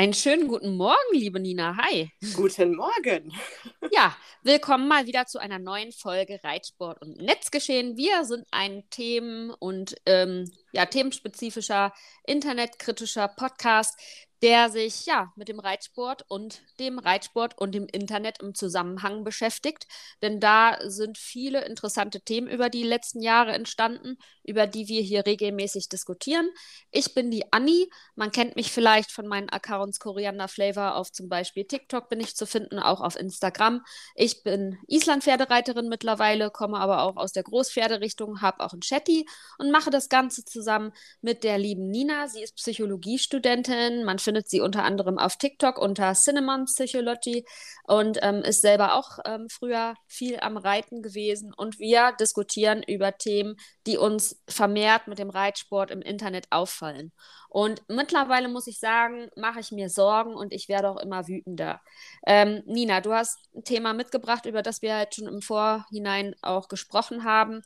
Einen schönen guten Morgen, liebe Nina. Hi. Guten Morgen. Ja, willkommen mal wieder zu einer neuen Folge Reitsport und Netzgeschehen. Wir sind ein Themen- und ähm, ja, themenspezifischer, internetkritischer Podcast, der sich ja mit dem Reitsport und dem Reitsport und dem Internet im Zusammenhang beschäftigt. Denn da sind viele interessante Themen über die letzten Jahre entstanden, über die wir hier regelmäßig diskutieren. Ich bin die Anni. Man kennt mich vielleicht von meinen Accounts Koriander Flavor auf zum Beispiel TikTok bin ich zu finden, auch auf Instagram. Ich bin Island-Pferdereiterin mittlerweile, komme aber auch aus der Großpferderichtung, habe auch ein Chatty und mache das Ganze zusammen mit der lieben Nina. Sie ist Psychologiestudentin. Man sie unter anderem auf TikTok unter Cinnamon Psychology und ähm, ist selber auch ähm, früher viel am Reiten gewesen. Und wir diskutieren über Themen, die uns vermehrt mit dem Reitsport im Internet auffallen. Und mittlerweile muss ich sagen, mache ich mir Sorgen und ich werde auch immer wütender. Ähm, Nina, du hast ein Thema mitgebracht, über das wir halt schon im Vorhinein auch gesprochen haben.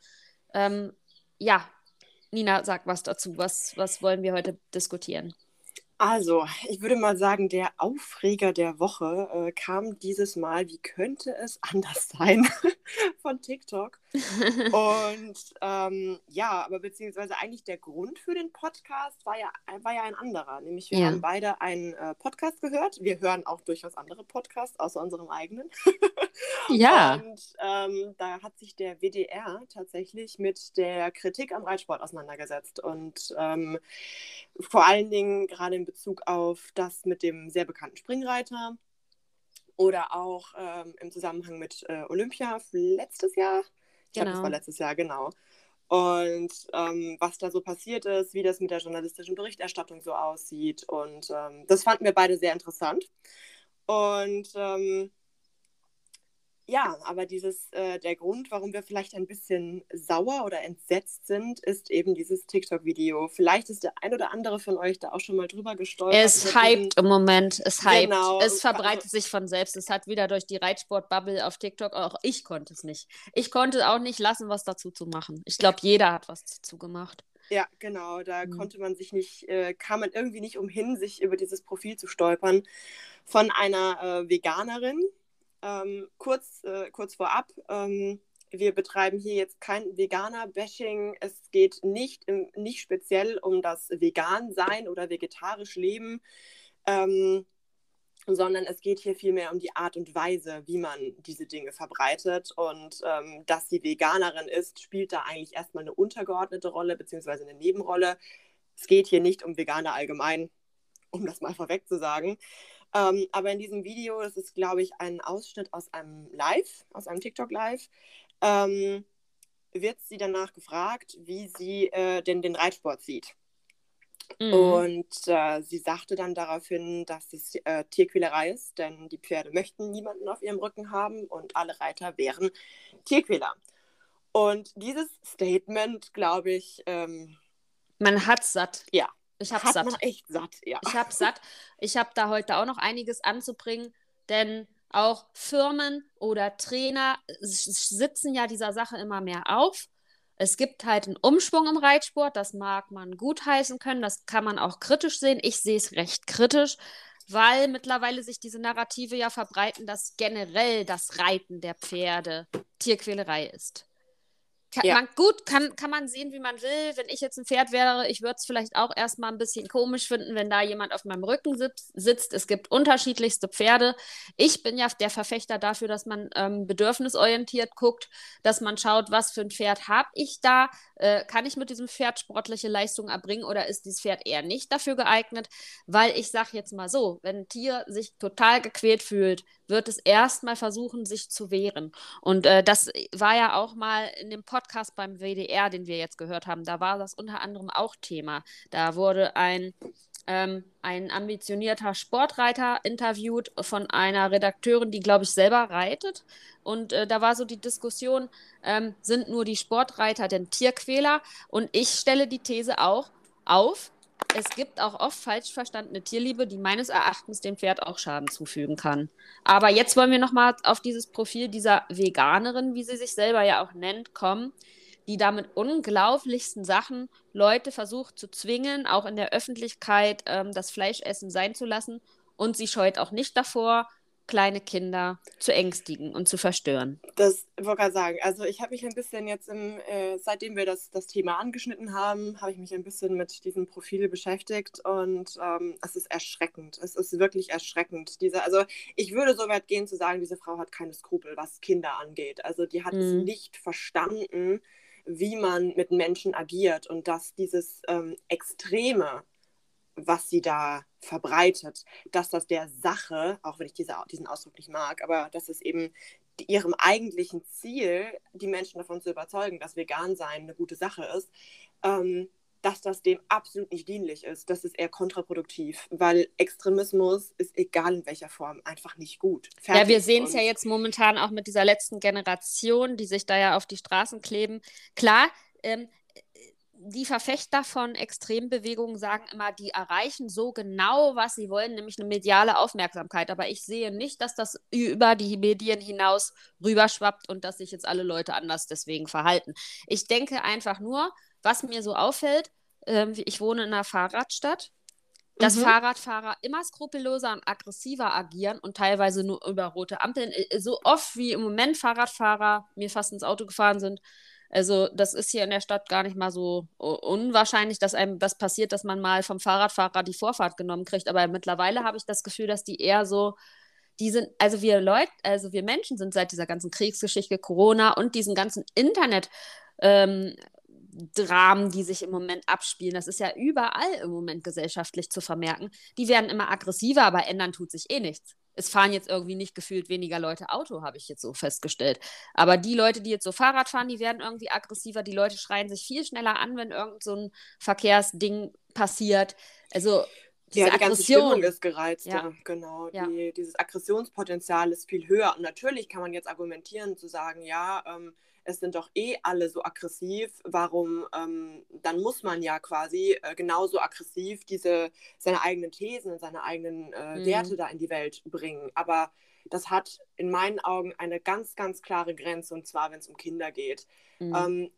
Ähm, ja, Nina, sag was dazu. Was, was wollen wir heute diskutieren? Also, ich würde mal sagen, der Aufreger der Woche äh, kam dieses Mal, wie könnte es anders sein, von TikTok. Und ähm, ja, aber beziehungsweise eigentlich der Grund für den Podcast war ja, war ja ein anderer. Nämlich wir ja. haben beide einen äh, Podcast gehört. Wir hören auch durchaus andere Podcasts, außer unserem eigenen. ja. Und ähm, da hat sich der WDR tatsächlich mit der Kritik am Reitsport auseinandergesetzt. Und ähm, vor allen Dingen gerade in Bezug auf das mit dem sehr bekannten Springreiter oder auch ähm, im Zusammenhang mit äh, Olympia letztes Jahr. Ich genau. glaube, das war letztes Jahr, genau. Und ähm, was da so passiert ist, wie das mit der journalistischen Berichterstattung so aussieht. Und ähm, das fanden wir beide sehr interessant. Und ähm, ja, aber dieses, äh, der Grund, warum wir vielleicht ein bisschen sauer oder entsetzt sind, ist eben dieses TikTok-Video. Vielleicht ist der ein oder andere von euch da auch schon mal drüber gestolpert. Es hypt im Moment, es hypt. Genau. Es verbreitet sich von selbst. Es hat wieder durch die Reitsport-Bubble auf TikTok, auch ich konnte es nicht. Ich konnte auch nicht lassen, was dazu zu machen. Ich glaube, jeder hat was dazu gemacht. Ja, genau. Da mhm. konnte man sich nicht, äh, kam man irgendwie nicht umhin, sich über dieses Profil zu stolpern von einer äh, Veganerin ähm, kurz, äh, kurz vorab, ähm, wir betreiben hier jetzt kein Veganer-Bashing. Es geht nicht, im, nicht speziell um das Vegan-Sein oder vegetarisch Leben, ähm, sondern es geht hier vielmehr um die Art und Weise, wie man diese Dinge verbreitet. Und ähm, dass sie Veganerin ist, spielt da eigentlich erstmal eine untergeordnete Rolle, beziehungsweise eine Nebenrolle. Es geht hier nicht um Veganer allgemein, um das mal vorweg zu sagen. Ähm, aber in diesem Video, das ist, glaube ich, ein Ausschnitt aus einem Live, aus einem TikTok-Live, ähm, wird sie danach gefragt, wie sie äh, denn den Reitsport sieht. Mhm. Und äh, sie sagte dann daraufhin, dass es äh, Tierquälerei ist, denn die Pferde möchten niemanden auf ihrem Rücken haben und alle Reiter wären Tierquäler. Und dieses Statement, glaube ich. Ähm, Man hat satt. Ja, ich habe satt. Man echt satt, ja. Ich habe satt. Ich habe da heute auch noch einiges anzubringen, denn auch Firmen oder Trainer sitzen ja dieser Sache immer mehr auf. Es gibt halt einen Umschwung im Reitsport, das mag man gutheißen können, das kann man auch kritisch sehen. Ich sehe es recht kritisch, weil mittlerweile sich diese Narrative ja verbreiten, dass generell das Reiten der Pferde Tierquälerei ist. Kann, ja. man, gut, kann, kann man sehen, wie man will. Wenn ich jetzt ein Pferd wäre, ich würde es vielleicht auch erstmal ein bisschen komisch finden, wenn da jemand auf meinem Rücken sitzt. Es gibt unterschiedlichste Pferde. Ich bin ja der Verfechter dafür, dass man ähm, bedürfnisorientiert guckt, dass man schaut, was für ein Pferd habe ich da. Äh, kann ich mit diesem Pferd sportliche Leistungen erbringen oder ist dieses Pferd eher nicht dafür geeignet? Weil ich sage jetzt mal so, wenn ein Tier sich total gequält fühlt, wird es erstmal versuchen, sich zu wehren. Und äh, das war ja auch mal in dem Podcast beim WDR, den wir jetzt gehört haben, da war das unter anderem auch Thema. Da wurde ein, ähm, ein ambitionierter Sportreiter interviewt von einer Redakteurin, die, glaube ich, selber reitet. Und äh, da war so die Diskussion, ähm, sind nur die Sportreiter denn Tierquäler? Und ich stelle die These auch auf, es gibt auch oft falsch verstandene Tierliebe, die meines Erachtens dem Pferd auch Schaden zufügen kann. Aber jetzt wollen wir nochmal auf dieses Profil dieser Veganerin, wie sie sich selber ja auch nennt, kommen, die damit unglaublichsten Sachen Leute versucht zu zwingen, auch in der Öffentlichkeit ähm, das Fleischessen sein zu lassen und sie scheut auch nicht davor, kleine Kinder zu ängstigen und zu verstören. Das wollte ich sagen. Also ich habe mich ein bisschen jetzt, im, äh, seitdem wir das, das Thema angeschnitten haben, habe ich mich ein bisschen mit diesem Profil beschäftigt und ähm, es ist erschreckend. Es ist wirklich erschreckend. Diese, also ich würde so weit gehen zu sagen, diese Frau hat keine Skrupel, was Kinder angeht. Also die hat mhm. es nicht verstanden, wie man mit Menschen agiert und dass dieses ähm, Extreme, was sie da verbreitet, dass das der Sache, auch wenn ich diese, diesen Ausdruck nicht mag, aber dass es eben ihrem eigentlichen Ziel, die Menschen davon zu überzeugen, dass vegan sein eine gute Sache ist, ähm, dass das dem absolut nicht dienlich ist. Das ist eher kontraproduktiv, weil Extremismus ist, egal in welcher Form, einfach nicht gut. Fertig. Ja, wir sehen es ja jetzt momentan auch mit dieser letzten Generation, die sich da ja auf die Straßen kleben. Klar, ähm, die Verfechter von Extrembewegungen sagen immer, die erreichen so genau, was sie wollen, nämlich eine mediale Aufmerksamkeit. Aber ich sehe nicht, dass das über die Medien hinaus rüberschwappt und dass sich jetzt alle Leute anders deswegen verhalten. Ich denke einfach nur, was mir so auffällt, äh, ich wohne in einer Fahrradstadt, dass mhm. Fahrradfahrer immer skrupelloser und aggressiver agieren und teilweise nur über rote Ampeln. Äh, so oft wie im Moment Fahrradfahrer mir fast ins Auto gefahren sind, also das ist hier in der Stadt gar nicht mal so unwahrscheinlich, dass einem das passiert, dass man mal vom Fahrradfahrer die Vorfahrt genommen kriegt. Aber mittlerweile habe ich das Gefühl, dass die eher so, die sind, also wir Leute, also wir Menschen sind seit dieser ganzen Kriegsgeschichte, Corona und diesen ganzen Internet ähm, Dramen, die sich im Moment abspielen, das ist ja überall im Moment gesellschaftlich zu vermerken, die werden immer aggressiver, aber ändern tut sich eh nichts es fahren jetzt irgendwie nicht gefühlt weniger Leute Auto, habe ich jetzt so festgestellt. Aber die Leute, die jetzt so Fahrrad fahren, die werden irgendwie aggressiver. Die Leute schreien sich viel schneller an, wenn irgend so ein Verkehrsding passiert. Also diese ja, die Aggression. ganze Stimmung ist gereizter, ja. genau. Ja. Die, dieses Aggressionspotenzial ist viel höher. Und natürlich kann man jetzt argumentieren, zu sagen, ja, ähm, es sind doch eh alle so aggressiv, warum, ähm, dann muss man ja quasi äh, genauso aggressiv diese, seine eigenen Thesen und seine eigenen äh, mhm. Werte da in die Welt bringen. Aber das hat in meinen Augen eine ganz, ganz klare Grenze, und zwar, wenn es um Kinder geht. Mhm. Ähm,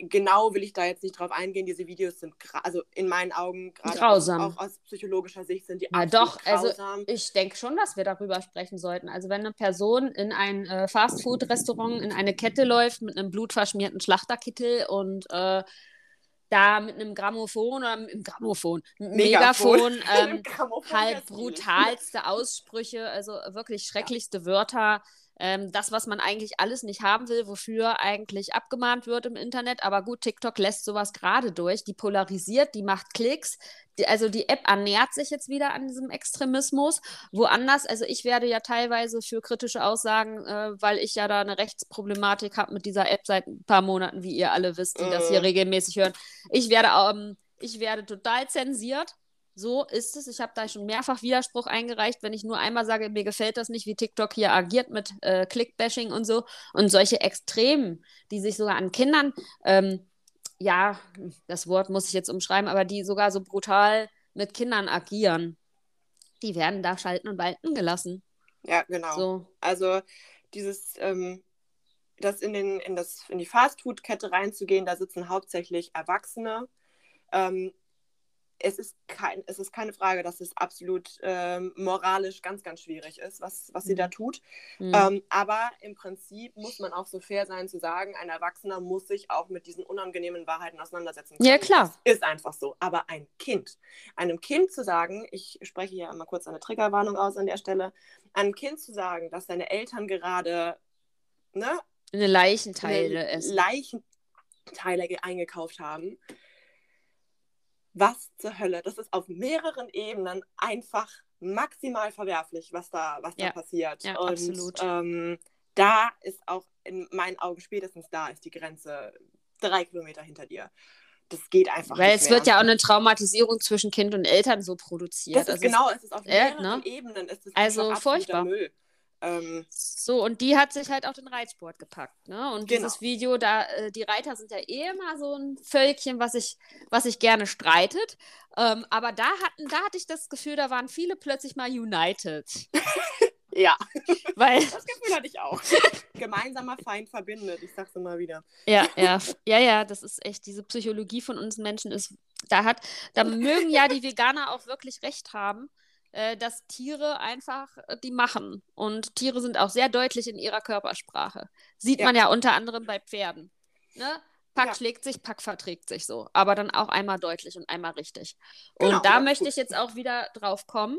genau will ich da jetzt nicht drauf eingehen. Diese Videos sind, also in meinen Augen, gerade auch, auch, aus psychologischer Sicht, sind die ja, doch, also grausam. also ich denke schon, dass wir darüber sprechen sollten. Also wenn eine Person in ein äh, Fastfood-Restaurant, in eine Kette läuft mit einem blutverschmierten Schlachterkittel und äh, da mit einem Grammophon oder mit einem Grammophon, Megafon, Megafon ähm, halt brutalste Aussprüche, also wirklich schrecklichste ja. Wörter ähm, das, was man eigentlich alles nicht haben will, wofür eigentlich abgemahnt wird im Internet. Aber gut, TikTok lässt sowas gerade durch. Die polarisiert, die macht Klicks. Die, also die App ernährt sich jetzt wieder an diesem Extremismus. Woanders, also ich werde ja teilweise für kritische Aussagen, äh, weil ich ja da eine Rechtsproblematik habe mit dieser App seit ein paar Monaten, wie ihr alle wisst, die äh. das hier regelmäßig hören. Ich werde, ähm, ich werde total zensiert so ist es. Ich habe da schon mehrfach Widerspruch eingereicht, wenn ich nur einmal sage, mir gefällt das nicht, wie TikTok hier agiert mit äh, Clickbashing und so. Und solche Extremen, die sich sogar an Kindern, ähm, ja, das Wort muss ich jetzt umschreiben, aber die sogar so brutal mit Kindern agieren, die werden da schalten und walten gelassen. Ja, genau. So. Also dieses, ähm, das in, den, in, das, in die Fastfood-Kette reinzugehen, da sitzen hauptsächlich Erwachsene. Ähm, es ist, kein, es ist keine Frage, dass es absolut ähm, moralisch ganz, ganz schwierig ist, was, was sie da mhm. tut. Mhm. Ähm, aber im Prinzip muss man auch so fair sein zu sagen, ein Erwachsener muss sich auch mit diesen unangenehmen Wahrheiten auseinandersetzen. Können. Ja, klar. Das ist einfach so. Aber ein Kind, einem Kind zu sagen, ich spreche hier mal kurz eine Triggerwarnung aus an der Stelle, einem Kind zu sagen, dass seine Eltern gerade ne, eine Leichenteile eine essen. Leichenteile eingekauft haben was zur Hölle? Das ist auf mehreren Ebenen einfach maximal verwerflich, was da, was ja. da passiert. Ja, Und absolut. Ähm, da ist auch in meinen Augen spätestens da ist die Grenze drei Kilometer hinter dir. Das geht einfach Weil nicht. Weil es wird ja auch eine Traumatisierung zwischen Kind und Eltern so produziert. Das ist also genau, es ist auf mehreren äh, ne? Ebenen. Ist also furchtbar. Müll. Ähm, so, und die hat sich halt auch den Reitsport gepackt, ne? Und genau. dieses Video, da, äh, die Reiter sind ja eh immer so ein Völkchen, was sich was ich gerne streitet. Ähm, aber da hatten, da hatte ich das Gefühl, da waren viele plötzlich mal united. ja. Weil. Das Gefühl hatte ich auch. Gemeinsamer Feind verbindet, ich sag's immer wieder. Ja, ja, ja, ja, das ist echt, diese Psychologie von uns Menschen ist, da hat, da mögen ja die Veganer auch wirklich recht haben äh, dass Tiere einfach äh, die machen. Und Tiere sind auch sehr deutlich in ihrer Körpersprache. Sieht ja. man ja unter anderem bei Pferden. Ne? Pack ja. schlägt sich, Pack verträgt sich so. Aber dann auch einmal deutlich und einmal richtig. Und genau, da möchte ich jetzt auch wieder drauf kommen,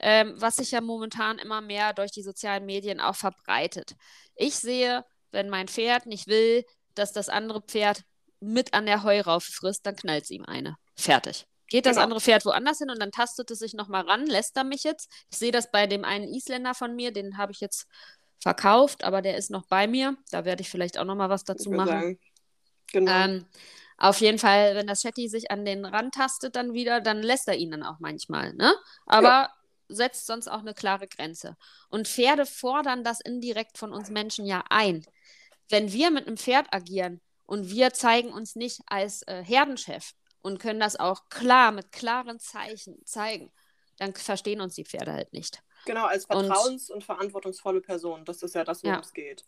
ähm, was sich ja momentan immer mehr durch die sozialen Medien auch verbreitet. Ich sehe, wenn mein Pferd nicht will, dass das andere Pferd mit an der Heuraufe frisst, dann knallt es ihm eine. Fertig. Geht das genau. andere Pferd woanders hin und dann tastet es sich nochmal ran, lässt er mich jetzt. Ich sehe das bei dem einen Isländer von mir, den habe ich jetzt verkauft, aber der ist noch bei mir. Da werde ich vielleicht auch nochmal was dazu machen. Sagen. Genau. Ähm, auf jeden Fall, wenn das Chatty sich an den Rand tastet, dann wieder, dann lässt er ihn dann auch manchmal, ne? Aber ja. setzt sonst auch eine klare Grenze. Und Pferde fordern das indirekt von uns Menschen ja ein. Wenn wir mit einem Pferd agieren und wir zeigen uns nicht als äh, Herdenchef und können das auch klar mit klaren Zeichen zeigen, dann verstehen uns die Pferde halt nicht. Genau, als vertrauens- und, und verantwortungsvolle Person. Das ist ja das, worum ja. es geht.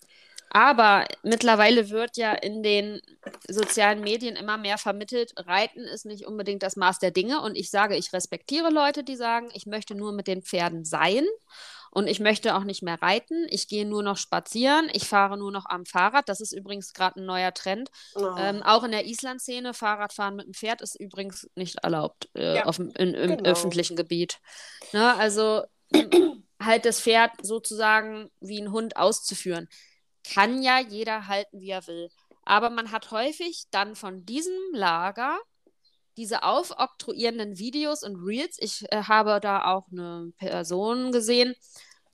Aber mittlerweile wird ja in den sozialen Medien immer mehr vermittelt, Reiten ist nicht unbedingt das Maß der Dinge. Und ich sage, ich respektiere Leute, die sagen, ich möchte nur mit den Pferden sein und ich möchte auch nicht mehr reiten. Ich gehe nur noch spazieren. Ich fahre nur noch am Fahrrad. Das ist übrigens gerade ein neuer Trend. Oh. Ähm, auch in der Island-Szene, Fahrradfahren mit dem Pferd ist übrigens nicht erlaubt äh, ja, auf, in, im genau. öffentlichen Gebiet. Ne? Also halt das Pferd sozusagen wie ein Hund auszuführen kann ja jeder halten, wie er will. Aber man hat häufig dann von diesem Lager diese aufoktroyierenden Videos und Reels. Ich äh, habe da auch eine Person gesehen,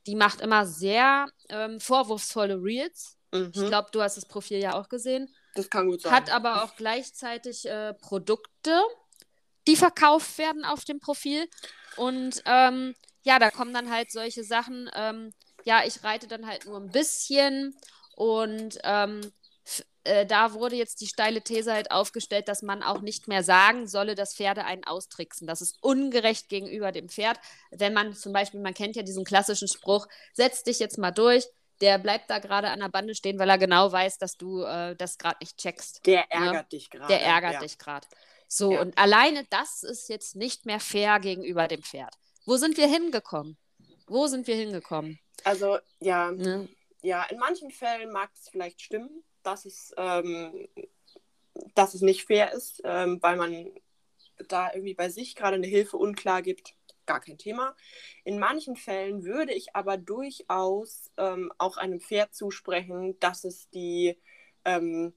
die macht immer sehr ähm, vorwurfsvolle Reels. Mhm. Ich glaube, du hast das Profil ja auch gesehen. Das kann gut sein. Hat aber auch gleichzeitig äh, Produkte, die verkauft werden auf dem Profil. Und ähm, ja, da kommen dann halt solche Sachen. Ähm, ja, ich reite dann halt nur ein bisschen und ähm, äh, da wurde jetzt die steile These halt aufgestellt, dass man auch nicht mehr sagen solle, dass Pferde einen austricksen. Das ist ungerecht gegenüber dem Pferd. Wenn man zum Beispiel, man kennt ja diesen klassischen Spruch, setz dich jetzt mal durch, der bleibt da gerade an der Bande stehen, weil er genau weiß, dass du äh, das gerade nicht checkst. Der ne? ärgert ne? dich gerade. Der ärgert ja. dich gerade. So, ja. und alleine das ist jetzt nicht mehr fair gegenüber dem Pferd. Wo sind wir hingekommen? Wo sind wir hingekommen? Also, ja, ne? ja, in manchen Fällen mag es vielleicht stimmen, dass es, ähm, dass es nicht fair ist, ähm, weil man da irgendwie bei sich gerade eine Hilfe unklar gibt. Gar kein Thema. In manchen Fällen würde ich aber durchaus ähm, auch einem Pferd zusprechen, dass es die ähm,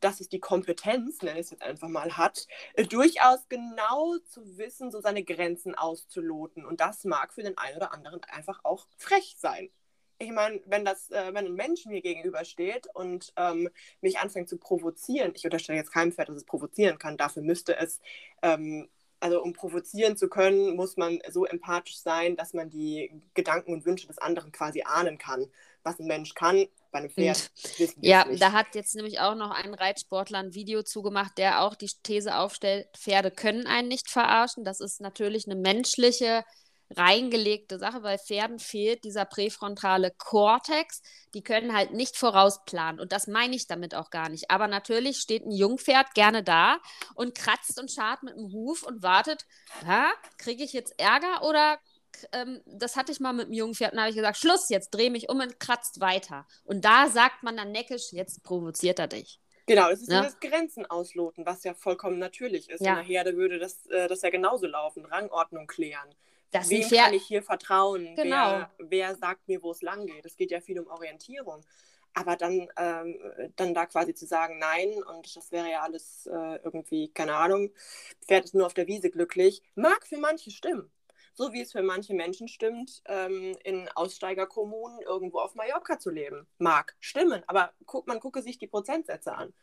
dass es die Kompetenz, nenne ich es jetzt einfach mal, hat, äh, durchaus genau zu wissen, so seine Grenzen auszuloten. Und das mag für den einen oder anderen einfach auch frech sein ich meine, wenn das, äh, wenn ein Mensch mir gegenübersteht und ähm, mich anfängt zu provozieren, ich unterstelle jetzt keinem Pferd, dass es provozieren kann, dafür müsste es, ähm, also um provozieren zu können, muss man so empathisch sein, dass man die Gedanken und Wünsche des anderen quasi ahnen kann. Was ein Mensch kann, bei einem Pferd und, wissen wir Ja, nicht. da hat jetzt nämlich auch noch ein Reitsportler ein Video zugemacht, der auch die These aufstellt, Pferde können einen nicht verarschen. Das ist natürlich eine menschliche reingelegte Sache. weil Pferden fehlt dieser präfrontale Kortex. Die können halt nicht vorausplanen. Und das meine ich damit auch gar nicht. Aber natürlich steht ein Jungpferd gerne da und kratzt und schart mit dem Huf und wartet, kriege ich jetzt Ärger oder ähm, das hatte ich mal mit dem Jungpferd, und habe ich gesagt, Schluss, jetzt dreh mich um und kratzt weiter. Und da sagt man dann neckisch, jetzt provoziert er dich. Genau, das ist ja. das Grenzen ausloten, was ja vollkommen natürlich ist. Ja. In der Herde würde das, äh, das ja genauso laufen, Rangordnung klären. Das Wem kann ich hier vertrauen? Genau. Wer, wer sagt mir, wo es lang geht? Es geht ja viel um Orientierung. Aber dann, ähm, dann da quasi zu sagen, nein, und das wäre ja alles äh, irgendwie, keine Ahnung, Pferd ist nur auf der Wiese glücklich, mag für manche stimmen. So wie es für manche Menschen stimmt, ähm, in Aussteigerkommunen irgendwo auf Mallorca zu leben. Mag stimmen, aber guck, man gucke sich die Prozentsätze an.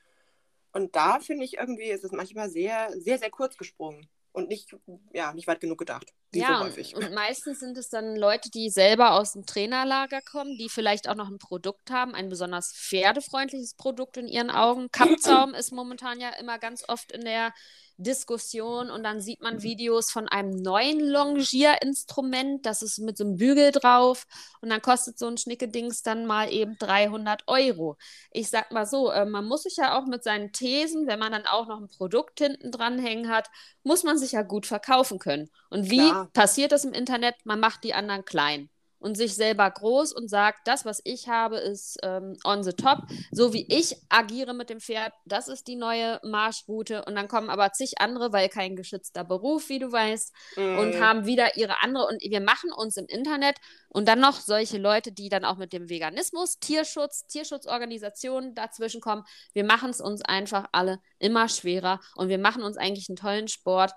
Und da finde ich irgendwie, ist es manchmal sehr, sehr, sehr kurz gesprungen und nicht, ja, nicht weit genug gedacht. Wie ja, so häufig. Und, und meistens sind es dann Leute, die selber aus dem Trainerlager kommen, die vielleicht auch noch ein Produkt haben, ein besonders pferdefreundliches Produkt in ihren Augen. Kappzaum ist momentan ja immer ganz oft in der Diskussion und dann sieht man Videos von einem neuen Longierinstrument, das ist mit so einem Bügel drauf und dann kostet so ein Schnickedings dann mal eben 300 Euro. Ich sag mal so, äh, man muss sich ja auch mit seinen Thesen, wenn man dann auch noch ein Produkt hinten dran hängen hat, muss man sich ja gut verkaufen können. Und wie Klar. Passiert das im Internet? Man macht die anderen klein und sich selber groß und sagt, das, was ich habe, ist ähm, on the top. So wie ich agiere mit dem Pferd, das ist die neue Marschroute. Und dann kommen aber zig andere, weil kein geschützter Beruf, wie du weißt, mm. und haben wieder ihre andere. Und wir machen uns im Internet und dann noch solche Leute, die dann auch mit dem Veganismus, Tierschutz, Tierschutzorganisationen dazwischen kommen. Wir machen es uns einfach alle immer schwerer und wir machen uns eigentlich einen tollen Sport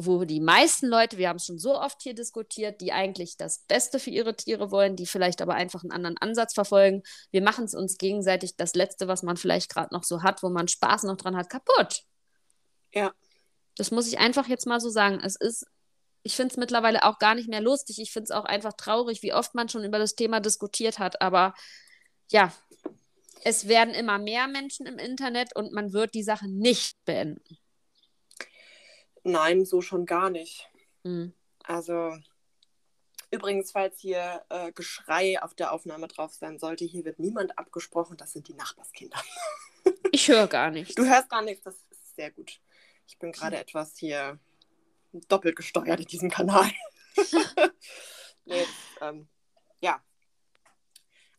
wo die meisten Leute, wir haben es schon so oft hier diskutiert, die eigentlich das Beste für ihre Tiere wollen, die vielleicht aber einfach einen anderen Ansatz verfolgen. Wir machen es uns gegenseitig das Letzte, was man vielleicht gerade noch so hat, wo man Spaß noch dran hat, kaputt. Ja. Das muss ich einfach jetzt mal so sagen. Es ist, ich finde es mittlerweile auch gar nicht mehr lustig. Ich finde es auch einfach traurig, wie oft man schon über das Thema diskutiert hat. Aber ja, es werden immer mehr Menschen im Internet und man wird die Sache nicht beenden. Nein, so schon gar nicht. Mhm. Also, übrigens, falls hier äh, Geschrei auf der Aufnahme drauf sein sollte, hier wird niemand abgesprochen, das sind die Nachbarskinder. ich höre gar nichts. Du hörst gar nichts, das ist sehr gut. Ich bin gerade mhm. etwas hier doppelt gesteuert in diesem Kanal. nee, ähm, ja.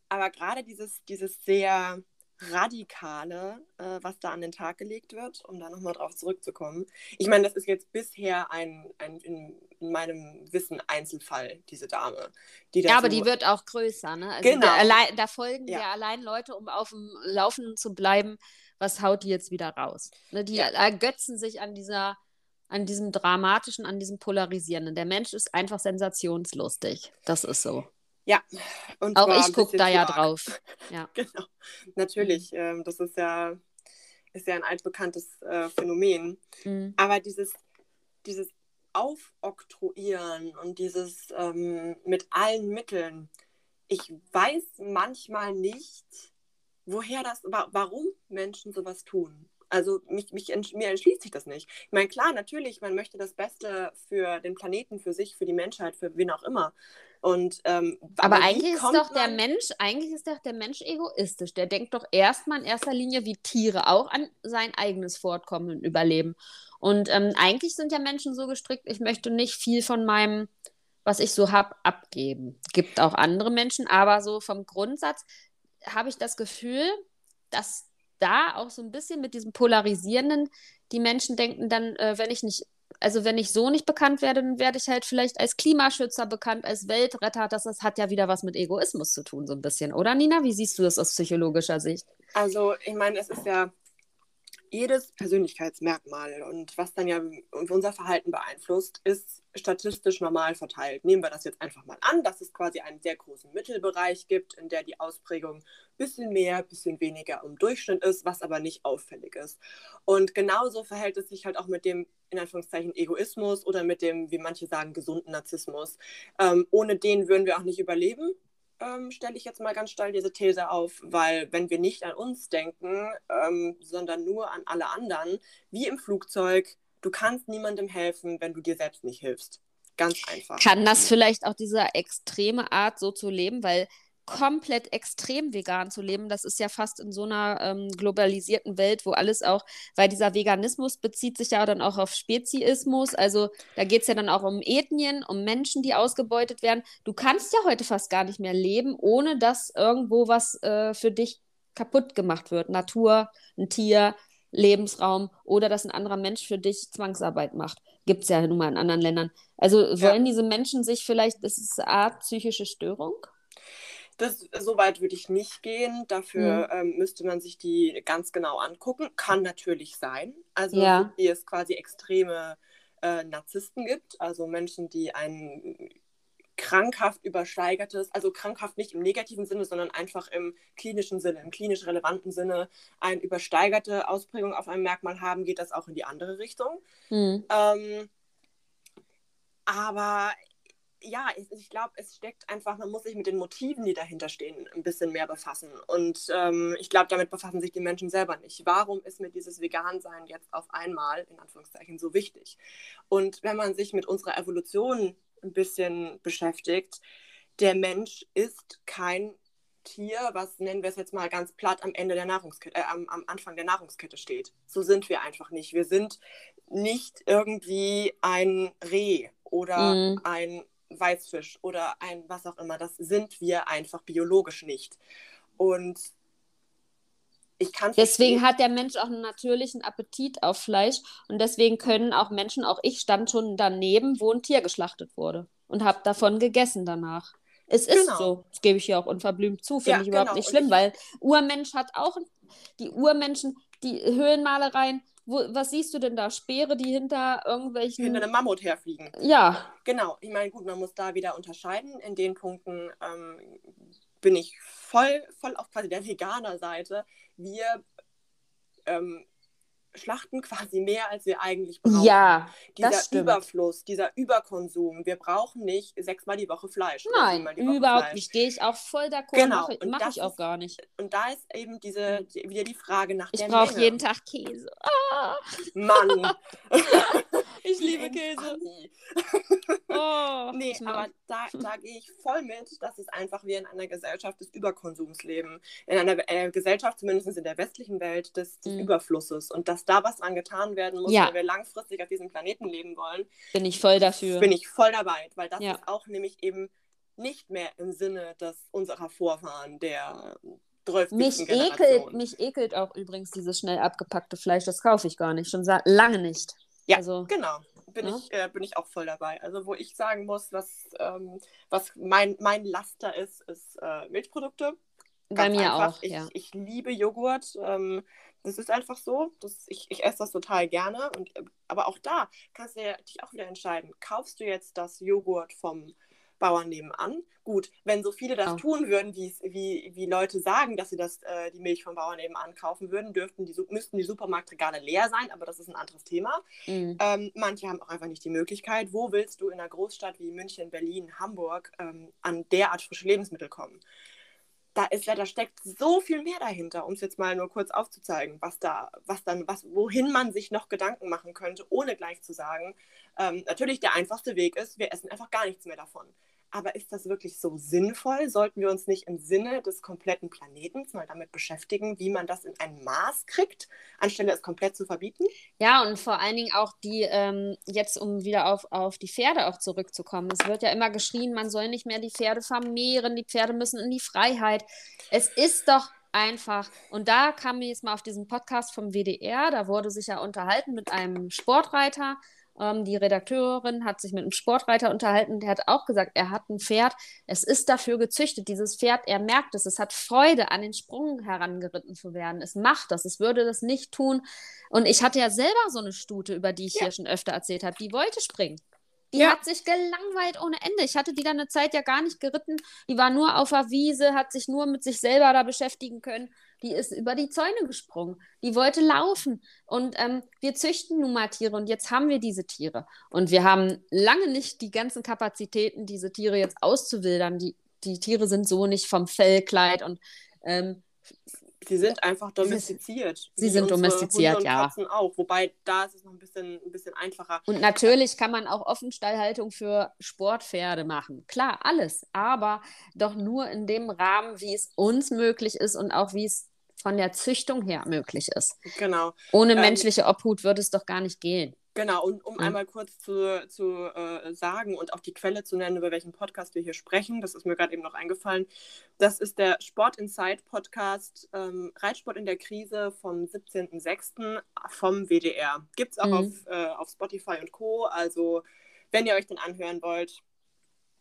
Aber gerade dieses, dieses sehr Radikale, äh, was da an den Tag gelegt wird, um da nochmal drauf zurückzukommen. Ich meine, das ist jetzt bisher ein, ein in, in, meinem Wissen Einzelfall, diese Dame. Die ja, so aber die wird auch größer, ne? Also genau. Da, da folgen ja. ja allein Leute, um auf dem Laufen zu bleiben, was haut die jetzt wieder raus? Ne? Die ja. ergötzen sich an dieser an diesem dramatischen, an diesem polarisierenden. Der Mensch ist einfach sensationslustig. Das ist so. Ja, und auch ich gucke da ja drauf. Ja. genau, natürlich. Ähm, das ist ja, ist ja ein altbekanntes äh, Phänomen. Mhm. Aber dieses, dieses Aufoktroyieren und dieses ähm, mit allen Mitteln, ich weiß manchmal nicht, woher das, warum Menschen sowas tun. Also mich, mich, mir entschließt sich das nicht. Ich meine, klar, natürlich, man möchte das Beste für den Planeten, für sich, für die Menschheit, für wen auch immer. Und, ähm, aber, aber eigentlich ist doch der Mensch, eigentlich ist doch der Mensch egoistisch. Der denkt doch erstmal in erster Linie wie Tiere auch an sein eigenes Fortkommen und Überleben. Und ähm, eigentlich sind ja Menschen so gestrickt, ich möchte nicht viel von meinem, was ich so habe, abgeben. Gibt auch andere Menschen, aber so vom Grundsatz habe ich das Gefühl, dass da auch so ein bisschen mit diesem Polarisierenden die Menschen denken dann, äh, wenn ich nicht also wenn ich so nicht bekannt werde, dann werde ich halt vielleicht als Klimaschützer bekannt, als Weltretter. Das, das hat ja wieder was mit Egoismus zu tun, so ein bisschen, oder Nina? Wie siehst du das aus psychologischer Sicht? Also, ich meine, es ist ja jedes Persönlichkeitsmerkmal und was dann ja unser Verhalten beeinflusst, ist statistisch normal verteilt. Nehmen wir das jetzt einfach mal an, dass es quasi einen sehr großen Mittelbereich gibt, in der die Ausprägung ein bisschen mehr, ein bisschen weniger im Durchschnitt ist, was aber nicht auffällig ist. Und genauso verhält es sich halt auch mit dem, in Anführungszeichen, Egoismus oder mit dem, wie manche sagen, gesunden Narzissmus. Ähm, ohne den würden wir auch nicht überleben ähm, stelle ich jetzt mal ganz steil diese These auf, weil wenn wir nicht an uns denken, ähm, sondern nur an alle anderen, wie im Flugzeug, du kannst niemandem helfen, wenn du dir selbst nicht hilfst. Ganz einfach. Kann das vielleicht auch diese extreme Art so zu leben, weil komplett extrem vegan zu leben. Das ist ja fast in so einer ähm, globalisierten Welt, wo alles auch, weil dieser Veganismus bezieht sich ja dann auch auf Speziismus. Also da geht es ja dann auch um Ethnien, um Menschen, die ausgebeutet werden. Du kannst ja heute fast gar nicht mehr leben, ohne dass irgendwo was äh, für dich kaputt gemacht wird. Natur, ein Tier, Lebensraum oder dass ein anderer Mensch für dich Zwangsarbeit macht. Gibt es ja nun mal in anderen Ländern. Also wollen ja. diese Menschen sich vielleicht, das ist eine Art psychische Störung? Das, so weit würde ich nicht gehen. Dafür mhm. ähm, müsste man sich die ganz genau angucken. Kann natürlich sein. Also, ja. wie es quasi extreme äh, Narzissten gibt, also Menschen, die ein krankhaft übersteigertes, also krankhaft nicht im negativen Sinne, sondern einfach im klinischen Sinne, im klinisch relevanten Sinne, eine übersteigerte Ausprägung auf einem Merkmal haben, geht das auch in die andere Richtung. Mhm. Ähm, aber ja, ich, ich glaube, es steckt einfach, man muss sich mit den Motiven, die dahinter stehen, ein bisschen mehr befassen. Und ähm, ich glaube, damit befassen sich die Menschen selber nicht. Warum ist mir dieses Vegan-Sein jetzt auf einmal, in Anführungszeichen, so wichtig? Und wenn man sich mit unserer Evolution ein bisschen beschäftigt, der Mensch ist kein Tier, was nennen wir es jetzt mal ganz platt, am Ende der Nahrungskette, äh, am, am Anfang der Nahrungskette steht. So sind wir einfach nicht. Wir sind nicht irgendwie ein Reh oder mm. ein Weißfisch oder ein was auch immer. Das sind wir einfach biologisch nicht. Und ich kann deswegen hat der Mensch auch einen natürlichen Appetit auf Fleisch und deswegen können auch Menschen, auch ich stand schon daneben, wo ein Tier geschlachtet wurde und habe davon gegessen danach. Es ist genau. so, das gebe ich hier auch unverblümt zu, finde ja, ich überhaupt genau. nicht schlimm, ich... weil Urmensch hat auch, die Urmenschen, die Höhlenmalereien, wo, was siehst du denn da? Speere, die hinter irgendwelchen. Hinter einem Mammut herfliegen. Ja. Genau. Ich meine, gut, man muss da wieder unterscheiden. In den Punkten ähm, bin ich voll, voll auf quasi der Veganer-Seite. Wir ähm, schlachten quasi mehr, als wir eigentlich brauchen. Ja, dieser das stimmt. Überfluss, dieser Überkonsum. Wir brauchen nicht sechsmal die Woche Fleisch. Nein, überhaupt Fleisch. nicht. Gehe ich auch voll d'accord. Genau. Mache mach ich auch gar nicht. Und da ist eben diese, die, wieder die Frage nach ich der Ich brauche jeden Tag Käse. Ah. Mann. ich liebe Käse. oh, nee, aber da, da gehe ich voll mit, dass es einfach wir in einer Gesellschaft des Überkonsums leben. In einer äh, Gesellschaft, zumindest in der westlichen Welt, des, des mhm. Überflusses. Und dass da was dran getan werden muss, ja. wenn wir langfristig auf diesem Planeten leben wollen. Bin ich voll dafür. Bin ich voll dabei, weil das ja. ist auch nämlich eben nicht mehr im Sinne des, unserer Vorfahren, der mich ekelt, mich ekelt auch übrigens dieses schnell abgepackte Fleisch. Das kaufe ich gar nicht, schon lange nicht. Ja, also, genau. Bin, ja? ich, äh, bin ich auch voll dabei. Also wo ich sagen muss, was, ähm, was mein, mein Laster ist, ist äh, Milchprodukte. Ganz Bei mir einfach. auch, ich, ja. ich liebe Joghurt. Ähm, das ist einfach so. Das, ich, ich esse das total gerne. Und, aber auch da kannst du dich auch wieder entscheiden. Kaufst du jetzt das Joghurt vom Bauern nebenan. Gut, wenn so viele das oh. tun würden, wie, wie Leute sagen, dass sie das, äh, die Milch vom Bauern nebenan kaufen würden, dürften die, müssten die Supermarktregale leer sein, aber das ist ein anderes Thema. Mm. Ähm, manche haben auch einfach nicht die Möglichkeit. Wo willst du in einer Großstadt wie München, Berlin, Hamburg ähm, an derart frische Lebensmittel kommen? da ist ja, da steckt so viel mehr dahinter, um es jetzt mal nur kurz aufzuzeigen, was da, was dann, was, wohin man sich noch Gedanken machen könnte, ohne gleich zu sagen, ähm, natürlich der einfachste Weg ist, wir essen einfach gar nichts mehr davon. Aber ist das wirklich so sinnvoll? Sollten wir uns nicht im Sinne des kompletten Planetens mal damit beschäftigen, wie man das in ein Maß kriegt, anstelle es komplett zu verbieten? Ja, und vor allen Dingen auch die, ähm, jetzt um wieder auf, auf die Pferde auch zurückzukommen. Es wird ja immer geschrien, man soll nicht mehr die Pferde vermehren, die Pferde müssen in die Freiheit. Es ist doch einfach. Und da kam mir jetzt mal auf diesen Podcast vom WDR, da wurde sich ja unterhalten mit einem Sportreiter ähm, die Redakteurin hat sich mit einem Sportreiter unterhalten, der hat auch gesagt, er hat ein Pferd, es ist dafür gezüchtet, dieses Pferd, er merkt es, es hat Freude, an den Sprung herangeritten zu werden. Es macht das, es würde das nicht tun. Und ich hatte ja selber so eine Stute, über die ich ja. hier schon öfter erzählt habe, die wollte springen. Die ja. hat sich gelangweilt ohne Ende. Ich hatte die dann eine Zeit ja gar nicht geritten. Die war nur auf der Wiese, hat sich nur mit sich selber da beschäftigen können. Die ist über die Zäune gesprungen. Die wollte laufen. Und ähm, wir züchten nun mal Tiere und jetzt haben wir diese Tiere. Und wir haben lange nicht die ganzen Kapazitäten, diese Tiere jetzt auszuwildern. Die, die Tiere sind so nicht vom Fellkleid und ähm, Sie sind einfach domestiziert. Sie sind domestiziert, Hunde und ja. Katzen auch, wobei da ist es noch ein bisschen, ein bisschen einfacher. Und natürlich kann man auch Offenstallhaltung für Sportpferde machen. Klar, alles, aber doch nur in dem Rahmen, wie es uns möglich ist und auch wie es von der Züchtung her möglich ist. Genau. Ohne ähm, menschliche Obhut würde es doch gar nicht gehen. Genau, und um ja. einmal kurz zu, zu äh, sagen und auch die Quelle zu nennen, über welchen Podcast wir hier sprechen, das ist mir gerade eben noch eingefallen. Das ist der Sport Inside Podcast ähm, Reitsport in der Krise vom 17.06. vom WDR. Gibt es auch mhm. auf, äh, auf Spotify und Co. Also, wenn ihr euch den anhören wollt,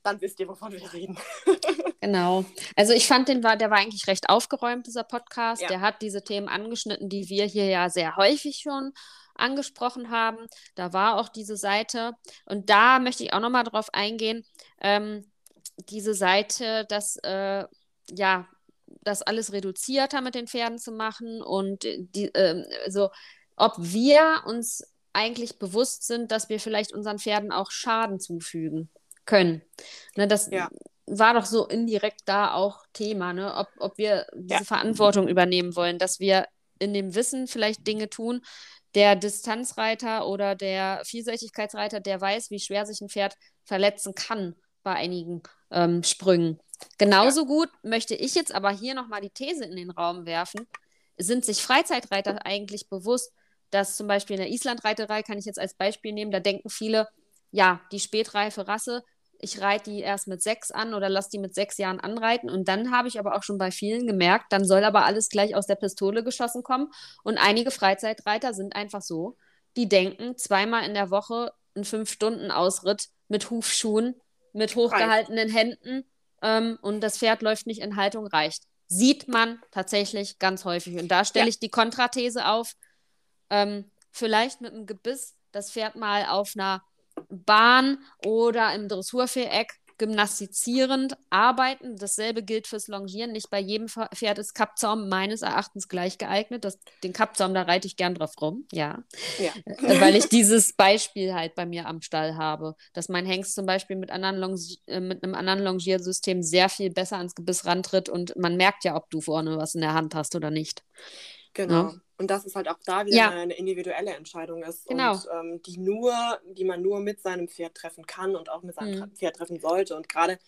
dann wisst ihr, wovon wir reden. genau. Also ich fand den war, der war eigentlich recht aufgeräumt, dieser Podcast. Ja. Der hat diese Themen angeschnitten, die wir hier ja sehr häufig schon angesprochen haben. Da war auch diese Seite. Und da möchte ich auch nochmal drauf eingehen. Ähm, diese Seite, dass äh, ja, das alles reduzierter mit den Pferden zu machen und die, äh, so, ob wir uns eigentlich bewusst sind, dass wir vielleicht unseren Pferden auch Schaden zufügen. Können. Ne, das ja. war doch so indirekt da auch Thema, ne? ob, ob wir diese ja. Verantwortung übernehmen wollen, dass wir in dem Wissen vielleicht Dinge tun. Der Distanzreiter oder der Vielseitigkeitsreiter, der weiß, wie schwer sich ein Pferd verletzen kann bei einigen ähm, Sprüngen. Genauso ja. gut möchte ich jetzt aber hier nochmal die These in den Raum werfen. Sind sich Freizeitreiter eigentlich bewusst, dass zum Beispiel in der Islandreiterei, kann ich jetzt als Beispiel nehmen, da denken viele, ja, die spätreife Rasse, ich reite die erst mit sechs an oder lasse die mit sechs Jahren anreiten. Und dann habe ich aber auch schon bei vielen gemerkt, dann soll aber alles gleich aus der Pistole geschossen kommen. Und einige Freizeitreiter sind einfach so, die denken, zweimal in der Woche ein Fünf-Stunden-Ausritt mit Hufschuhen, mit hochgehaltenen Händen ähm, und das Pferd läuft nicht in Haltung, reicht. Sieht man tatsächlich ganz häufig. Und da stelle ja. ich die Kontrathese auf. Ähm, vielleicht mit einem Gebiss das Pferd mal auf einer Bahn oder im Dressurviereck gymnastizierend arbeiten. Dasselbe gilt fürs Longieren. Nicht bei jedem Pferd ist Kappzaum meines Erachtens gleich geeignet. Das, den Kappzaum, da reite ich gern drauf rum, ja. ja. Äh, weil ich dieses Beispiel halt bei mir am Stall habe, dass mein Hengst zum Beispiel mit, äh, mit einem anderen Longiersystem sehr viel besser ans Gebiss rantritt und man merkt ja, ob du vorne was in der Hand hast oder nicht. Genau. Ja? Und das ist halt auch da wieder ja. eine individuelle Entscheidung ist. Genau. Und ähm, die nur, die man nur mit seinem Pferd treffen kann und auch mit seinem mhm. Pferd treffen sollte. Und gerade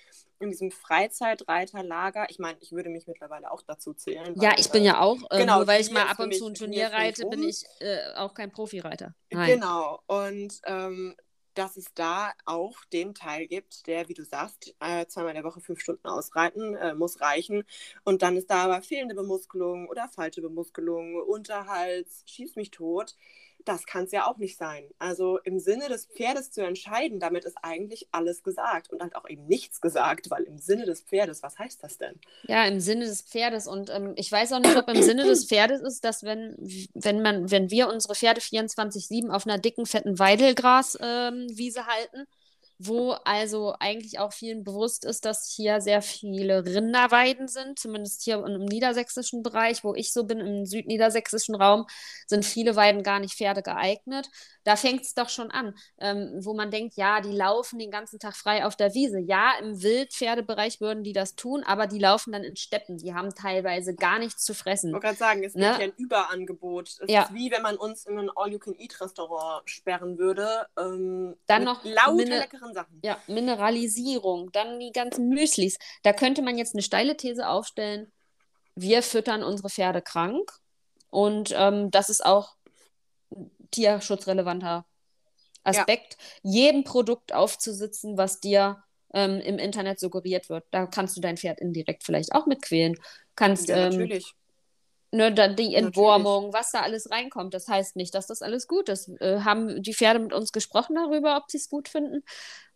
in diesem Freizeitreiterlager, ich meine, ich würde mich mittlerweile auch dazu zählen. Ja, ich bin ja auch, äh, genau, nur weil ich mal ab und zu ein Turnier reite, bin ich äh, auch kein Profireiter. Nein. Genau. Und ähm, dass es da auch den Teil gibt, der, wie du sagst, äh, zweimal in der Woche fünf Stunden ausreiten äh, muss reichen. Und dann ist da aber fehlende Bemuskelung oder falsche Bemuskelung, Unterhals, schieß mich tot das kann es ja auch nicht sein. Also im Sinne des Pferdes zu entscheiden, damit ist eigentlich alles gesagt und halt auch eben nichts gesagt, weil im Sinne des Pferdes, was heißt das denn? Ja, im Sinne des Pferdes und ähm, ich weiß auch nicht, ob im Sinne des Pferdes ist, dass wenn, wenn man, wenn wir unsere Pferde 24-7 auf einer dicken, fetten Weidelgraswiese ähm, halten, wo also eigentlich auch vielen bewusst ist, dass hier sehr viele Rinderweiden sind, zumindest hier im niedersächsischen Bereich, wo ich so bin, im südniedersächsischen Raum, sind viele Weiden gar nicht Pferde geeignet. Da fängt es doch schon an, ähm, wo man denkt, ja, die laufen den ganzen Tag frei auf der Wiese. Ja, im Wildpferdebereich würden die das tun, aber die laufen dann in Steppen. Die haben teilweise gar nichts zu fressen. Ich wollte gerade sagen, es ne? gibt ja ein Überangebot. Es ja. ist wie wenn man uns in ein All-You-Can-Eat-Restaurant sperren würde. Ähm, dann noch lauter leckeren anderen Sachen. Ja, Mineralisierung, dann die ganzen Müslis. Da könnte man jetzt eine steile These aufstellen, wir füttern unsere Pferde krank und ähm, das ist auch tierschutzrelevanter Aspekt, ja. jedem Produkt aufzusitzen, was dir ähm, im Internet suggeriert wird. Da kannst du dein Pferd indirekt vielleicht auch mitquälen. Kannst, ja, ähm, natürlich ne, da, die Entwurmung, Natürlich. was da alles reinkommt. Das heißt nicht, dass das alles gut ist. Äh, haben die Pferde mit uns gesprochen darüber, ob sie es gut finden,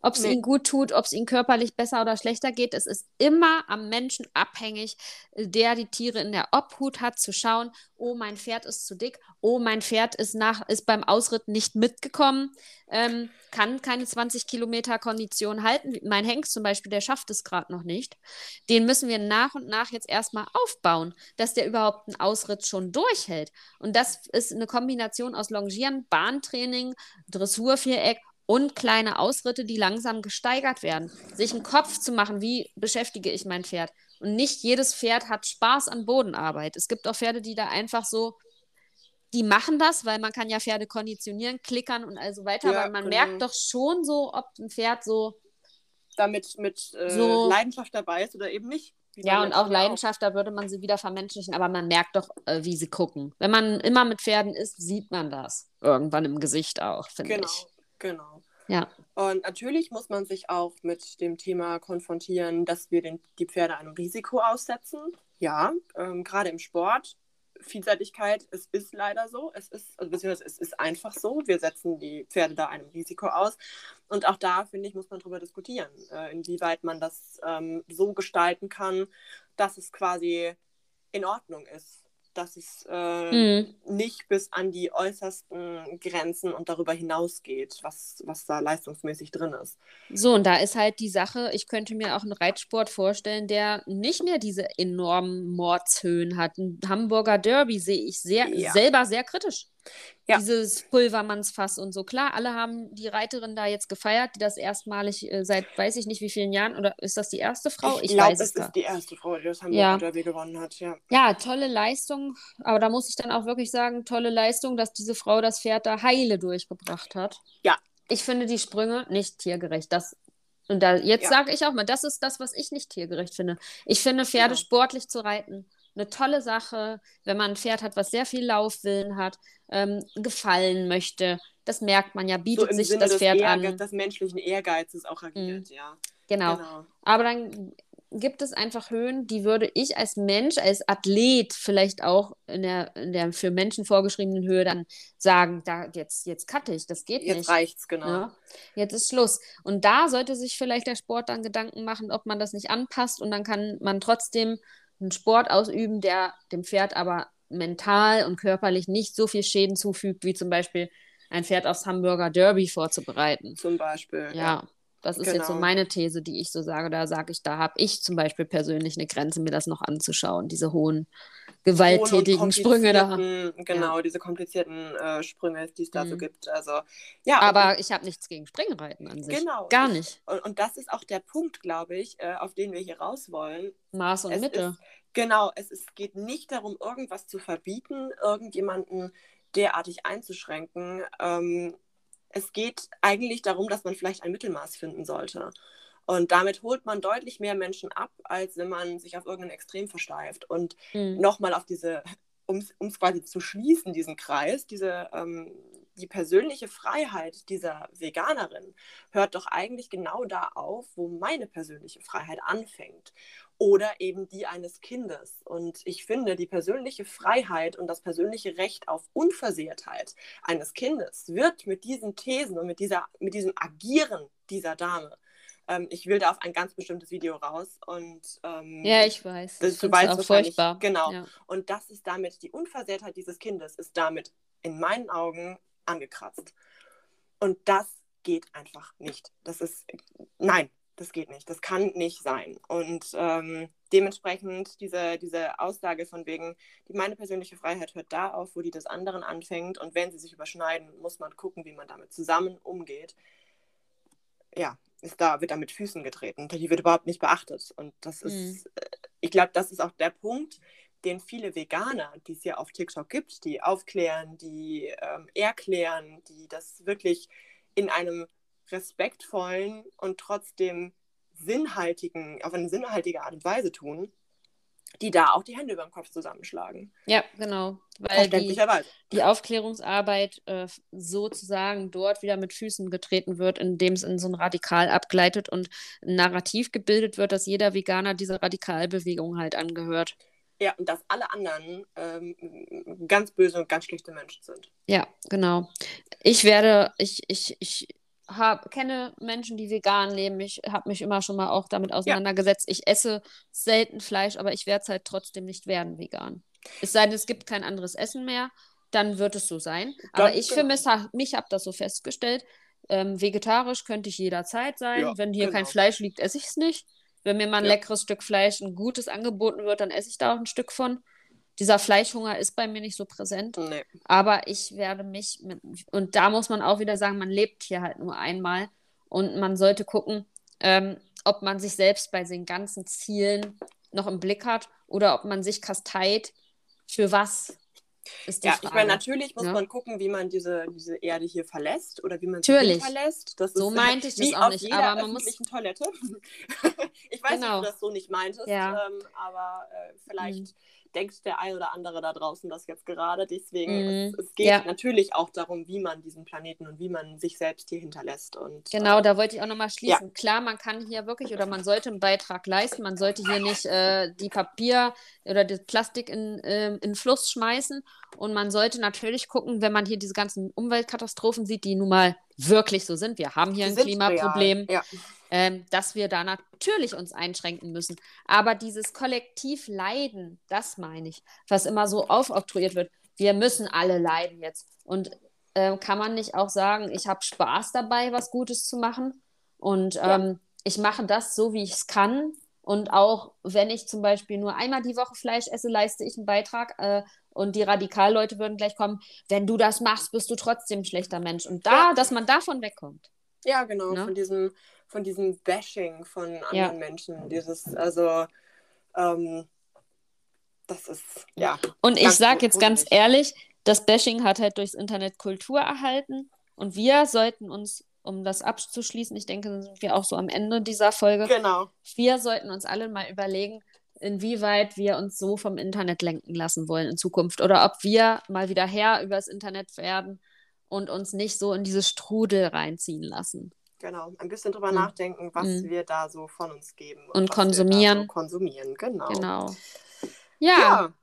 ob es nee. ihnen gut tut, ob es ihnen körperlich besser oder schlechter geht. Es ist immer am Menschen abhängig, der die Tiere in der Obhut hat, zu schauen, oh, mein Pferd ist zu dick, oh, mein Pferd ist, nach, ist beim Ausritt nicht mitgekommen, ähm, kann keine 20 Kilometer Kondition halten. Mein Hengst zum Beispiel, der schafft es gerade noch nicht. Den müssen wir nach und nach jetzt erstmal aufbauen, dass der überhaupt einen Ausritt schon durchhält. Und das ist eine Kombination aus Longieren, Bahntraining, Dressurviereck und kleine Ausritte, die langsam gesteigert werden. Sich einen Kopf zu machen, wie beschäftige ich mein Pferd. Und nicht jedes Pferd hat Spaß an Bodenarbeit. Es gibt auch Pferde, die da einfach so, die machen das, weil man kann ja Pferde konditionieren, klickern und also weiter. Ja, aber man genau. merkt doch schon so, ob ein Pferd so damit mit äh, so, Leidenschaft dabei ist oder eben nicht. Ja, und auch Leidenschaft, auch. da würde man sie wieder vermenschlichen, aber man merkt doch, äh, wie sie gucken. Wenn man immer mit Pferden ist, sieht man das irgendwann im Gesicht auch, finde genau. ich. Genau. Ja. Und natürlich muss man sich auch mit dem Thema konfrontieren, dass wir den, die Pferde einem Risiko aussetzen. Ja, ähm, gerade im Sport. Vielseitigkeit, es ist leider so. Es ist, also beziehungsweise es ist einfach so. Wir setzen die Pferde da einem Risiko aus. Und auch da, finde ich, muss man darüber diskutieren, äh, inwieweit man das ähm, so gestalten kann, dass es quasi in Ordnung ist dass es äh, mhm. nicht bis an die äußersten Grenzen und darüber hinausgeht, was, was da leistungsmäßig drin ist. So, und da ist halt die Sache, ich könnte mir auch einen Reitsport vorstellen, der nicht mehr diese enormen Mordshöhen hat. Ein Hamburger Derby sehe ich sehr, ja. selber sehr kritisch. Ja. Dieses Pulvermannsfass und so. Klar, alle haben die Reiterin da jetzt gefeiert, die das erstmalig äh, seit weiß ich nicht wie vielen Jahren, oder ist das die erste Frau? Ich, ich glaube, es ist da. die erste Frau, die das Hamburg ja. Derby gewonnen hat, ja. Ja, tolle Leistung, aber da muss ich dann auch wirklich sagen, tolle Leistung, dass diese Frau das Pferd da heile durchgebracht hat. Ja. Ich finde die Sprünge nicht tiergerecht. Das und da, jetzt ja. sage ich auch mal, das ist das, was ich nicht tiergerecht finde. Ich finde, Pferde ja. sportlich zu reiten eine tolle Sache, wenn man ein Pferd hat, was sehr viel Laufwillen hat, ähm, gefallen möchte. Das merkt man ja, bietet so sich Sinne das Pferd Ehrge an. Das menschlichen Ehrgeizes auch agiert, mhm. ja. Genau. genau. Aber dann gibt es einfach Höhen, die würde ich als Mensch, als Athlet vielleicht auch in der, in der für Menschen vorgeschriebenen Höhe dann sagen, da jetzt, jetzt cutte ich, das geht jetzt nicht. Jetzt reicht's, genau. Ja, jetzt ist Schluss. Und da sollte sich vielleicht der Sport dann Gedanken machen, ob man das nicht anpasst und dann kann man trotzdem einen Sport ausüben, der dem Pferd aber mental und körperlich nicht so viel Schäden zufügt, wie zum Beispiel ein Pferd aufs Hamburger Derby vorzubereiten. Zum Beispiel. Ja. ja. Das ist genau. jetzt so genau. meine These, die ich so sage. Da sage ich, da habe ich zum Beispiel persönlich eine Grenze, mir das noch anzuschauen, diese hohen, gewalttätigen Sprünge da. Genau, ja. diese komplizierten äh, Sprünge, die es da mhm. so gibt. Also, ja, Aber ich habe nichts gegen Springreiten an sich. Genau. Gar nicht. Und, und das ist auch der Punkt, glaube ich, äh, auf den wir hier raus wollen. Maß und es Mitte. Ist, genau, es ist, geht nicht darum, irgendwas zu verbieten, irgendjemanden derartig einzuschränken. Ähm, es geht eigentlich darum, dass man vielleicht ein Mittelmaß finden sollte. Und damit holt man deutlich mehr Menschen ab, als wenn man sich auf irgendein Extrem versteift. Und mhm. nochmal auf diese, um es quasi zu schließen, diesen Kreis, diese, ähm, die persönliche Freiheit dieser Veganerin hört doch eigentlich genau da auf, wo meine persönliche Freiheit anfängt oder eben die eines Kindes. Und ich finde, die persönliche Freiheit und das persönliche Recht auf Unversehrtheit eines Kindes wird mit diesen Thesen und mit, dieser, mit diesem Agieren dieser Dame ähm, ich will da auf ein ganz bestimmtes Video raus und ähm, ja, ich weiß. Das, du weißt auch furchtbar. Genau. Ja. Und das ist damit die Unversehrtheit dieses Kindes ist damit in meinen Augen angekratzt. Und das geht einfach nicht. Das ist nein, das geht nicht, das kann nicht sein. Und ähm, dementsprechend diese, diese Aussage von wegen, die meine persönliche Freiheit hört da auf, wo die des anderen anfängt. Und wenn sie sich überschneiden, muss man gucken, wie man damit zusammen umgeht. Ja, ist da, wird da mit Füßen getreten. Die wird überhaupt nicht beachtet. Und das ist, mhm. ich glaube, das ist auch der Punkt, den viele Veganer, die es ja auf TikTok gibt, die aufklären, die ähm, erklären, die das wirklich in einem respektvollen und trotzdem sinnhaltigen, auf eine sinnhaltige Art und Weise tun, die da auch die Hände über dem Kopf zusammenschlagen. Ja, genau. Weil die, die Aufklärungsarbeit äh, sozusagen dort wieder mit Füßen getreten wird, indem es in so ein Radikal abgleitet und ein Narrativ gebildet wird, dass jeder Veganer dieser Radikalbewegung halt angehört. Ja, und dass alle anderen ähm, ganz böse und ganz schlechte Menschen sind. Ja, genau. Ich werde, ich, ich, ich hab, kenne Menschen, die vegan leben. Ich habe mich immer schon mal auch damit auseinandergesetzt. Ja. Ich esse selten Fleisch, aber ich werde es halt trotzdem nicht werden vegan. Es sei denn, es gibt kein anderes Essen mehr, dann wird es so sein. Aber Ganz ich genau. für mich, mich habe das so festgestellt. Ähm, vegetarisch könnte ich jederzeit sein. Ja, Wenn hier genau. kein Fleisch liegt, esse ich es nicht. Wenn mir mal ein ja. leckeres Stück Fleisch, ein gutes angeboten wird, dann esse ich da auch ein Stück von dieser Fleischhunger ist bei mir nicht so präsent. Nee. Aber ich werde mich, mit, und da muss man auch wieder sagen, man lebt hier halt nur einmal und man sollte gucken, ähm, ob man sich selbst bei den ganzen Zielen noch im Blick hat oder ob man sich kasteit für was. Ist die ja, Frage. ich meine, natürlich muss ja. man gucken, wie man diese, diese Erde hier verlässt oder wie man sie nicht verlässt. Das so ist, meinte ich das auch nicht, aber man muss. Toilette. ich weiß genau. nicht, ob du das so nicht meintest, ja. ähm, aber äh, vielleicht. Mhm denkt der ein oder andere da draußen das jetzt gerade. Deswegen, mm, es, es, geht ja. natürlich auch darum, wie man diesen Planeten und wie man sich selbst hier hinterlässt. Und, genau, äh, da wollte ich auch nochmal schließen. Ja. Klar, man kann hier wirklich oder man sollte einen Beitrag leisten. Man sollte hier nicht äh, die Papier oder das Plastik in, äh, in Fluss schmeißen. Und man sollte natürlich gucken, wenn man hier diese ganzen Umweltkatastrophen sieht, die nun mal wirklich so sind. Wir haben hier die ein Klimaproblem. Ja ähm, dass wir da natürlich uns einschränken müssen. Aber dieses kollektiv Leiden, das meine ich, was immer so aufoktroyiert wird. Wir müssen alle leiden jetzt. Und äh, kann man nicht auch sagen, ich habe Spaß dabei, was Gutes zu machen? Und ähm, ja. ich mache das so, wie ich es kann. Und auch wenn ich zum Beispiel nur einmal die Woche Fleisch esse, leiste ich einen Beitrag. Äh, und die Radikalleute würden gleich kommen, wenn du das machst, bist du trotzdem ein schlechter Mensch. Und da, ja. dass man davon wegkommt. Ja, genau, ne? von diesem, von diesem Bashing von anderen ja. Menschen. Dieses, also ähm, das ist, ja. Und ich sage jetzt ganz ehrlich, das Bashing hat halt durchs Internet Kultur erhalten. Und wir sollten uns um das abzuschließen, ich denke, dann sind wir auch so am Ende dieser Folge. Genau. Wir sollten uns alle mal überlegen, inwieweit wir uns so vom Internet lenken lassen wollen in Zukunft oder ob wir mal wieder Herr über das Internet werden und uns nicht so in dieses Strudel reinziehen lassen. Genau, ein bisschen drüber mhm. nachdenken, was mhm. wir da so von uns geben. Und, und konsumieren. So konsumieren, genau. Genau. ja. ja.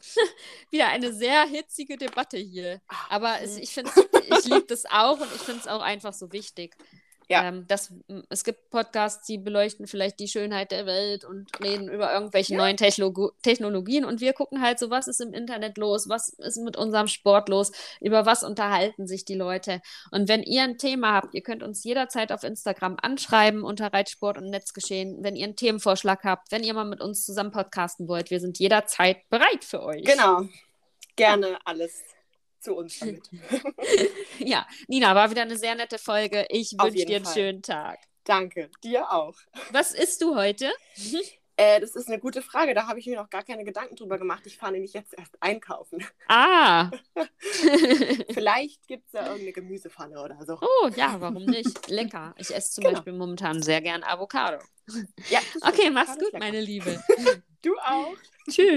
Wieder eine sehr hitzige Debatte hier. Aber es, ich finde, ich liebe das auch und ich finde es auch einfach so wichtig. Ja. Ähm, das, es gibt Podcasts, die beleuchten vielleicht die Schönheit der Welt und reden über irgendwelche ja. neuen Techno Technologien und wir gucken halt so, was ist im Internet los, was ist mit unserem Sport los, über was unterhalten sich die Leute. Und wenn ihr ein Thema habt, ihr könnt uns jederzeit auf Instagram anschreiben unter Reitsport und Netzgeschehen, wenn ihr einen Themenvorschlag habt, wenn ihr mal mit uns zusammen podcasten wollt. Wir sind jederzeit bereit für euch. Genau. Gerne alles zu uns damit. ja, Nina, war wieder eine sehr nette Folge. Ich wünsche dir einen Fall. schönen Tag. Danke, dir auch. Was isst du heute? Äh, das ist eine gute Frage. Da habe ich mir noch gar keine Gedanken drüber gemacht. Ich fahre nämlich jetzt erst einkaufen. Ah. Vielleicht gibt es ja irgendeine Gemüsepfanne oder so. Oh, ja, warum nicht? Lecker. Ich esse zum genau. Beispiel momentan sehr gern Avocado. Ja, okay, mach's gut, meine Liebe. Du auch. Tschüss.